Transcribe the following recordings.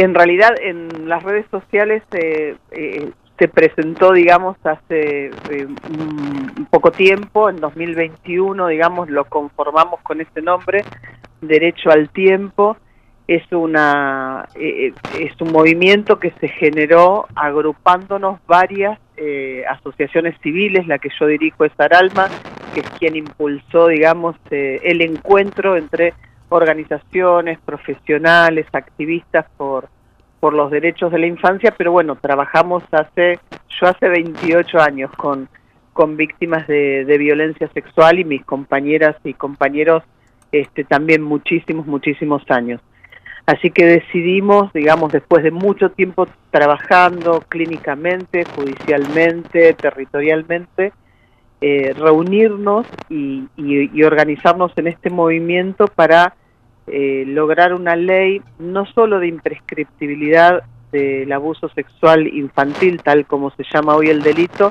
En realidad, en las redes sociales eh, eh, se presentó, digamos, hace eh, un poco tiempo, en 2021, digamos, lo conformamos con ese nombre, Derecho al Tiempo. Es, una, es un movimiento que se generó agrupándonos varias asociaciones civiles, la que yo dirijo es Aralma, que es quien impulsó, digamos, el encuentro entre organizaciones, profesionales, activistas por, por los derechos de la infancia, pero bueno, trabajamos hace, yo hace 28 años con, con víctimas de, violencia sexual y mis compañeras y compañeros este, también muchísimos, muchísimos años. Así que decidimos, digamos, después de mucho tiempo trabajando clínicamente, judicialmente, territorialmente, eh, reunirnos y, organizarnos en este movimiento para eh, lograr una ley no solo de imprescriptibilidad del abuso sexual infantil, tal como se llama hoy el delito,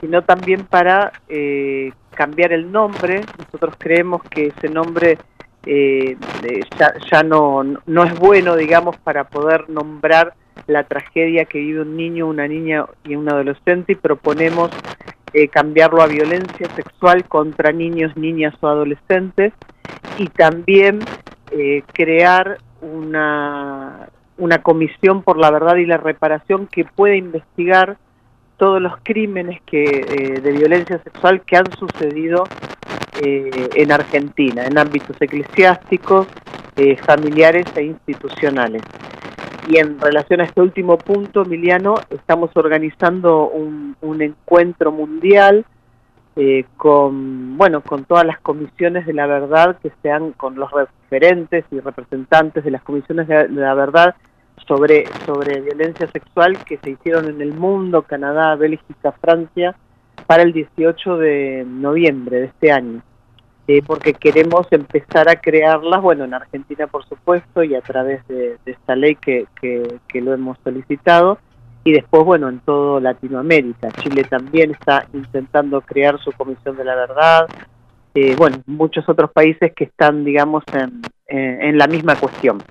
sino también para eh, cambiar el nombre. Nosotros creemos que ese nombre ya, ya no, no es bueno, digamos, para poder nombrar la tragedia que vive un niño, una niña y un adolescente y proponemos eh, cambiarlo a violencia sexual contra niños, niñas o adolescentes y también eh, crear una, una comisión por la verdad y la reparación que pueda investigar todos los crímenes que, eh, de violencia sexual que han sucedido en Argentina, en ámbitos eclesiásticos, familiares e institucionales. Y en relación a este último punto, Emiliano, estamos organizando un, encuentro mundial eh, con, bueno, con todas las comisiones de la verdad que sean, con los referentes y representantes de las comisiones de la verdad sobre, sobre violencia sexual que se hicieron en el mundo, Canadá, Bélgica, Francia, para el 18 de noviembre de este año. Eh, porque queremos empezar a crearlas, bueno, en Argentina por supuesto, y a través de, esta ley que, que, lo hemos solicitado, y después, bueno, en todo Latinoamérica. Chile también está intentando crear su Comisión de la Verdad, eh, bueno, muchos otros países que están, digamos, en, en la misma cuestión.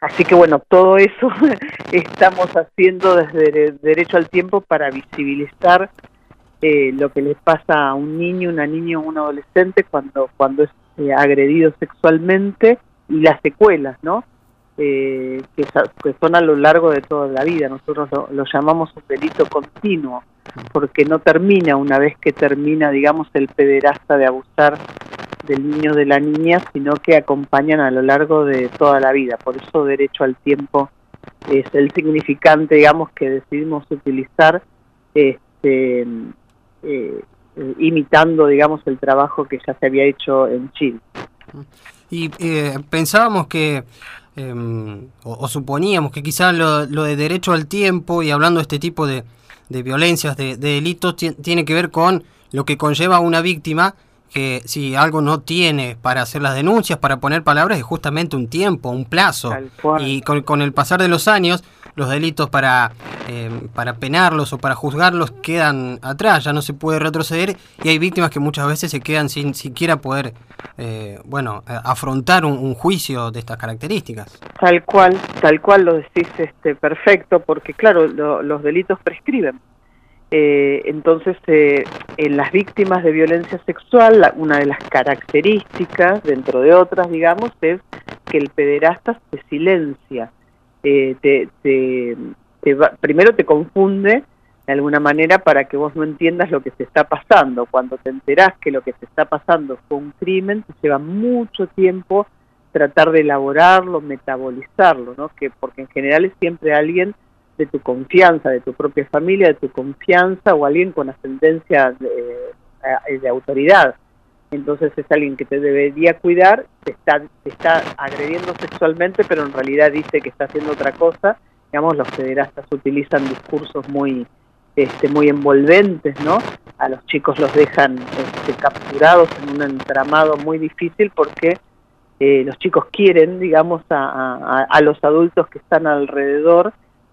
Así que bueno, todo eso estamos haciendo desde Derecho al Tiempo para visibilizar eh, lo que les pasa a un niño, una niña o un adolescente cuando, cuando es eh, agredido sexualmente y las secuelas, ¿no? Eh, que, son a lo largo de toda la vida. Nosotros lo, llamamos un delito continuo, porque no termina una vez que termina, digamos, el pederasta de abusar del niño de la niña, sino que acompañan a lo largo de toda la vida. Por eso derecho al tiempo es el significante, digamos, que decidimos utilizar este, eh, imitando, digamos, el trabajo que ya se había hecho en Chile. Y eh, pensábamos que, em, o, suponíamos que quizás lo, de derecho al tiempo y hablando de este tipo de, de violencias, de, delitos, tiene que ver con lo que conlleva una víctima que si algo no tiene para hacer las denuncias, para poner palabras, es justamente un tiempo, un plazo. Y con, el pasar de los años, los delitos para, eh, para penarlos o para juzgarlos quedan atrás, ya no se puede retroceder y hay víctimas que muchas veces se quedan sin siquiera poder, eh, bueno, afrontar un, juicio de estas características. Tal cual, tal cual lo decís este, perfecto, porque claro, los delitos prescriben. Eh, entonces, eh, en las víctimas de violencia sexual, una de las características, dentro de otras, digamos, es que el pederasta se silencia. Eh, te, primero te confunde de alguna manera para que vos no entiendas lo que se está pasando. Cuando te enterás que lo que se está pasando fue un crimen, te lleva mucho tiempo tratar de elaborarlo, metabolizarlo, ¿no? Que porque en general es siempre alguien de tu confianza, de tu propia familia, de tu confianza o alguien con ascendencia de, de autoridad. Entonces es alguien que te debería cuidar, te está, te está agrediendo sexualmente, pero en realidad dice que está haciendo otra cosa. Digamos, los federastas utilizan discursos muy, este, muy envolventes, ¿no? A los chicos los dejan este, capturados en un entramado muy difícil porque eh, los chicos quieren, digamos, a, a los adultos que están alrededor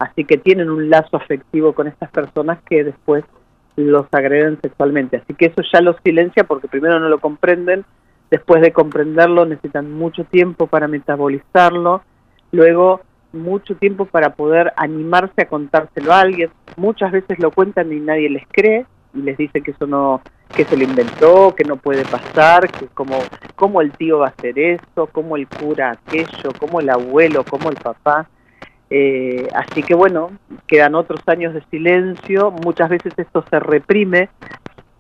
así que tienen un lazo afectivo con estas personas que después los agreden sexualmente. Así que eso ya los silencia porque primero no lo comprenden, después de comprenderlo necesitan mucho tiempo para metabolizarlo, luego mucho tiempo para poder animarse a contárselo a alguien. Muchas veces lo cuentan y nadie les cree y les dice que eso no, que se lo inventó, que no puede pasar, que como, cómo el tío va a hacer eso, cómo el cura aquello, cómo el abuelo, cómo el papá. Eh, así que bueno, quedan otros años de silencio, muchas veces esto se reprime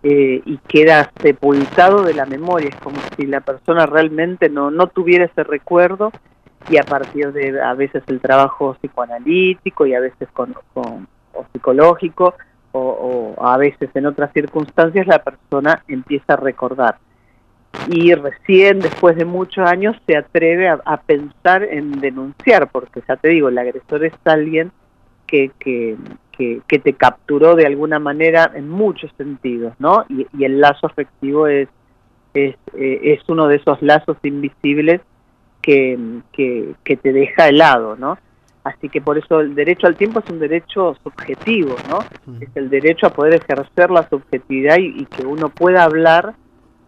eh, y queda sepultado de la memoria, es como si la persona realmente no, no tuviera ese recuerdo. Y a partir de a veces el trabajo psicoanalítico y a veces con, con o psicológico o, a veces en otras circunstancias la persona empieza a recordar y recién después de muchos años se atreve a, pensar en denunciar, porque ya te digo, el agresor es alguien que, que, que, te capturó de alguna manera en muchos sentidos, ¿no? Y, el lazo afectivo es, es, eh, es, uno de esos lazos invisibles que, que, que te deja helado, ¿no? Así que por eso el derecho al tiempo es un derecho subjetivo, ¿no? Es el derecho a poder ejercer la subjetividad y, que uno pueda hablar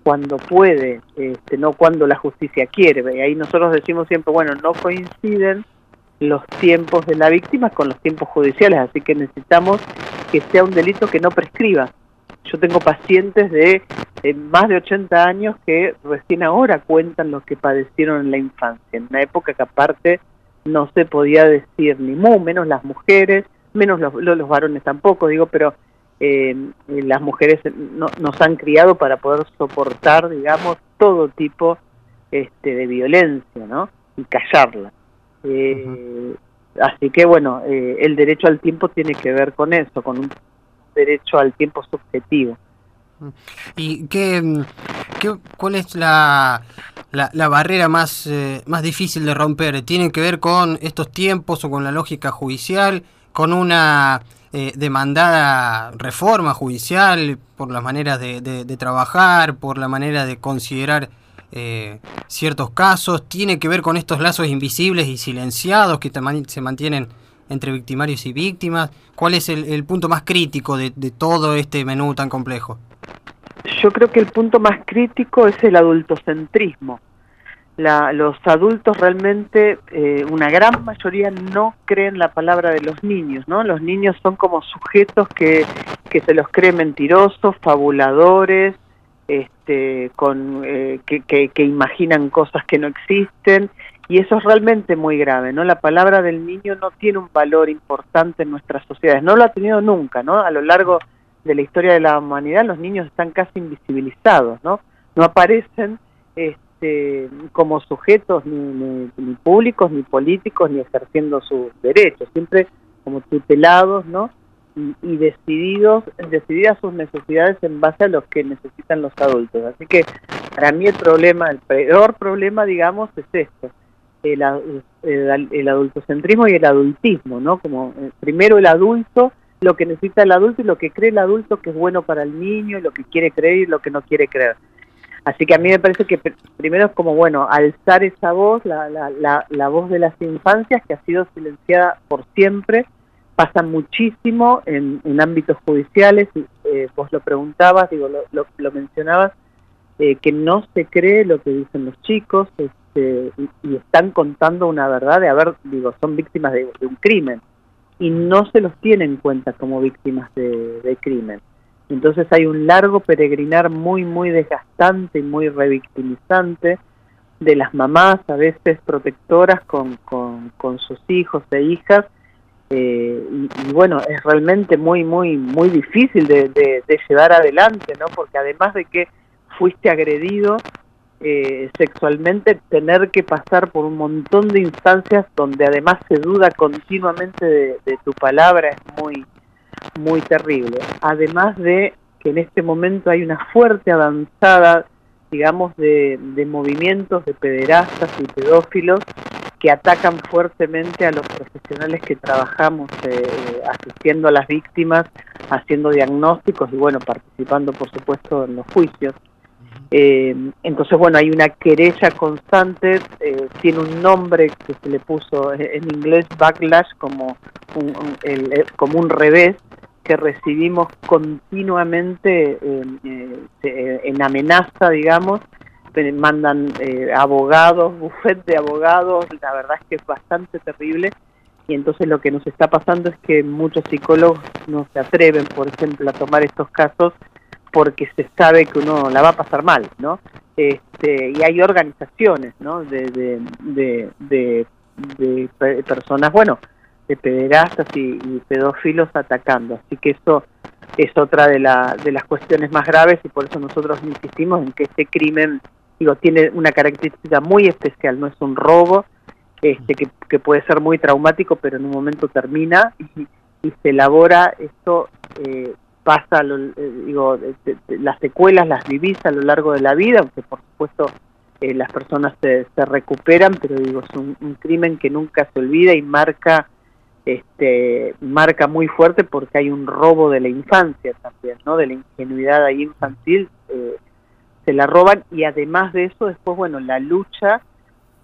cuando puede, este, no cuando la justicia quiere. Y ahí nosotros decimos siempre, bueno, no coinciden los tiempos de la víctima con los tiempos judiciales, así que necesitamos que sea un delito que no prescriba. Yo tengo pacientes de más de 80 años que recién ahora cuentan lo que padecieron en la infancia, en una época que aparte no se podía decir ni mu, menos las mujeres, menos los, los varones tampoco, digo, pero eh, las mujeres no, nos han criado para poder soportar, digamos, todo tipo este, de violencia, ¿no? Y callarla. Eh, así que, bueno, eh, el derecho al tiempo tiene que ver con eso, con un derecho al tiempo subjetivo. ¿Y qué, qué cuál es la, la, barrera más, eh, más difícil de romper? ¿Tiene que ver con estos tiempos o con la lógica judicial? ¿Con una eh, demandada reforma judicial por las maneras de, de, trabajar, por la manera de considerar eh, ciertos casos? ¿Tiene que ver con estos lazos invisibles y silenciados que se mantienen entre victimarios y víctimas? ¿Cuál es el, el punto más crítico de, de todo este menú tan complejo? yo creo que el punto más crítico es el adultocentrismo. La, los adultos realmente, eh, una gran mayoría no creen la palabra de los niños, ¿no? Los niños son como sujetos que, que se los cree mentirosos, fabuladores, este, con, eh, que, que, que imaginan cosas que no existen, y eso es realmente muy grave, ¿no? La palabra del niño no tiene un valor importante en nuestras sociedades, no lo ha tenido nunca, ¿no? A lo largo de la historia de la humanidad, los niños están casi invisibilizados, ¿no? No aparecen este, como sujetos ni, públicos, ni políticos, ni ejerciendo sus derechos, siempre como tutelados, ¿no? Y, decididos, decididas sus necesidades en base a los que necesitan los adultos. Así que para mí el problema, el peor problema, digamos, es esto, el, el, el adultocentrismo y el adultismo, ¿no? Como eh, primero el adulto lo que necesita el adulto y lo que cree el adulto que es bueno para el niño, y lo que quiere creer y lo que no quiere creer. Así que a mí me parece que primero es como, bueno, alzar esa voz, la, la, la, voz de las infancias que ha sido silenciada por siempre, pasa muchísimo en, en ámbitos judiciales, eh, vos lo preguntabas, digo, lo, lo, mencionabas, eh, que no se cree lo que dicen los chicos este, y, están contando una verdad de haber, digo, son víctimas de un crimen y no se los tiene en cuenta como víctimas de, crimen. Entonces hay un largo peregrinar muy, muy desgastante y muy revictimizante de las mamás, a veces protectoras con, con, sus hijos e hijas, eh, y, bueno, es realmente muy, muy, muy difícil de, de, llevar adelante, ¿no? Porque además de que fuiste agredido, eh, sexualmente tener que pasar por un montón de instancias donde además se duda continuamente de, tu palabra es muy muy terrible además de que en este momento hay una fuerte avanzada digamos de, movimientos de pederastas y pedófilos que atacan fuertemente a los profesionales que trabajamos eh, asistiendo a las víctimas, haciendo diagnósticos y bueno, participando por supuesto en los juicios. Eh, entonces, bueno, hay una querella constante, eh, tiene un nombre que se le puso en inglés backlash como un, el, como un revés que recibimos continuamente eh, en amenaza, digamos, mandan abogados, bufete de abogados, la verdad es que es bastante terrible. Y entonces lo que nos está pasando es que muchos psicólogos no se atreven, por ejemplo, a tomar estos casos porque se sabe que uno la va a pasar mal, ¿no? Este, y hay organizaciones, ¿no? De, de, de, personas, bueno, de pederastas y, pedófilos atacando. Así que eso es otra de, la, de las cuestiones más graves y por eso nosotros insistimos en que este crimen, digo, tiene una característica muy especial, no es un robo, este, que, puede ser muy traumático, pero en un momento termina y, se elabora esto, eh, pasa, eh, digo, las secuelas las vivís a lo largo de la vida, aunque por supuesto eh, las personas se, se, recuperan, pero digo, es un, crimen que nunca se olvida y marca este marca muy fuerte porque hay un robo de la infancia también, ¿no? De la ingenuidad ahí infantil, se la roban y además de eso después, bueno, la lucha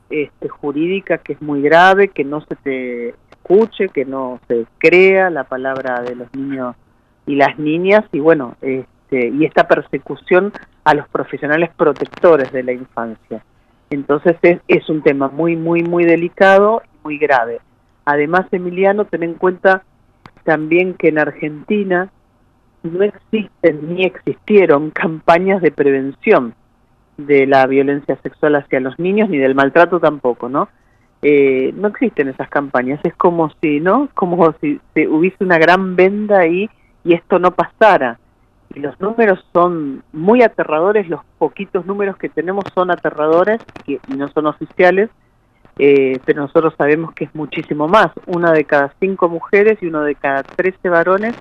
este, jurídica que es muy grave, que no se te escuche, que no se crea la palabra de los niños y las niñas y bueno, este, y esta persecución a los profesionales protectores de la infancia. Entonces es, es un tema muy, muy, muy delicado y muy grave. Además, Emiliano, ten en cuenta también que en Argentina no existen ni existieron campañas de prevención de la violencia sexual hacia los niños ni del maltrato tampoco, ¿no? Eh, no existen esas campañas, es como si, ¿no? Como si se hubiese una gran venda ahí y esto no pasara. Y los números son muy aterradores, los poquitos números que tenemos son aterradores y no son oficiales, eh, pero nosotros sabemos que es muchísimo más. Una de cada cinco mujeres y uno de cada trece varones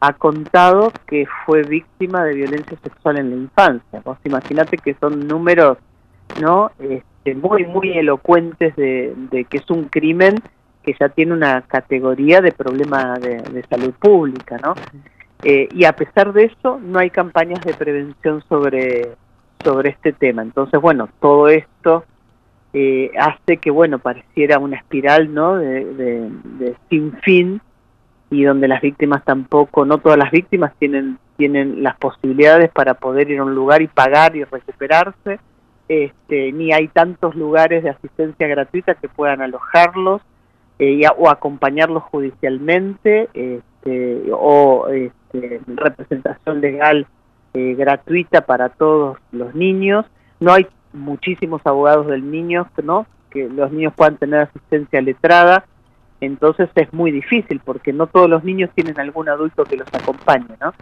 ha contado que fue víctima de violencia sexual en la infancia. Vos imagínate que son números no este, muy, muy elocuentes de, que es un crimen que ya tiene una categoría de problema de, salud pública, ¿no? Eh, y a pesar de eso, no hay campañas de prevención sobre, sobre este tema. Entonces, bueno, todo esto eh, hace que, bueno, pareciera una espiral, ¿no? De, de sin fin y donde las víctimas tampoco, no todas las víctimas tienen, tienen las posibilidades para poder ir a un lugar y pagar y recuperarse, este, ni hay tantos lugares de asistencia gratuita que puedan alojarlos eh, o acompañarlos judicialmente este, o este, representación legal eh, gratuita para todos los niños. No hay muchísimos abogados del niño, ¿no? que los niños puedan tener asistencia letrada entonces es muy difícil porque no todos los niños tienen algún adulto que los acompañe, ¿no?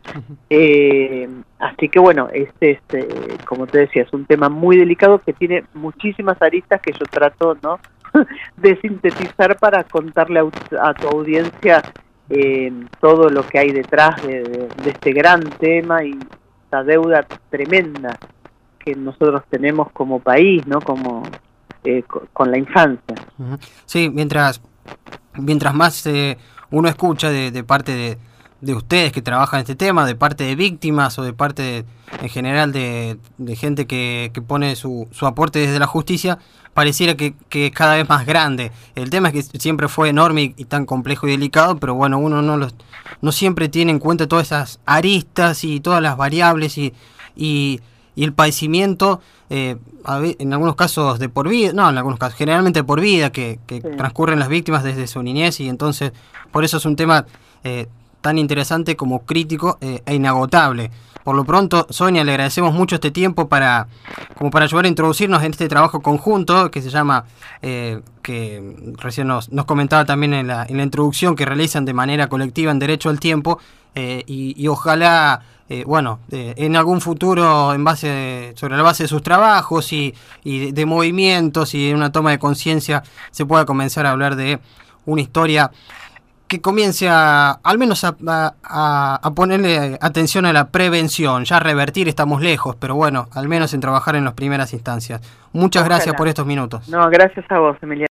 Eh, así que bueno, este, este, como te decía, es un tema muy delicado que tiene muchísimas aristas que yo trato, ¿no? de sintetizar para contarle a, tu audiencia eh, todo lo que hay detrás de, este gran tema y esta deuda tremenda que nosotros tenemos como país, ¿no? Como eh, con la infancia. Sí, mientras mientras más eh, uno escucha de, parte de, ustedes que trabajan en este tema, de parte de víctimas o de parte en general de, gente que, pone su, aporte desde la justicia, pareciera que, es cada vez más grande. El tema es que siempre fue enorme y, tan complejo y delicado, pero bueno, uno no, los, no siempre tiene en cuenta todas esas aristas y todas las variables y, y el padecimiento eh, en algunos casos de por vida, no, en algunos casos, generalmente por vida, que, transcurren las víctimas desde su niñez y entonces por eso es un tema eh, tan interesante como crítico eh, e inagotable. Por lo pronto, Sonia, le agradecemos mucho este tiempo para, como para ayudar a introducirnos en este trabajo conjunto que se llama, que recién nos, nos comentaba también en la, en la introducción, que realizan de manera colectiva en Derecho al Tiempo y, y ojalá eh, bueno, en algún futuro, en base, sobre la base de sus trabajos y, de, movimientos y de una toma de conciencia, se pueda comenzar a hablar de una historia que comience a, al menos a, a, ponerle atención a la prevención. Ya revertir estamos lejos, pero bueno, al menos en trabajar en las primeras instancias. Muchas gracias por estos minutos. No, gracias a vos, Emiliano.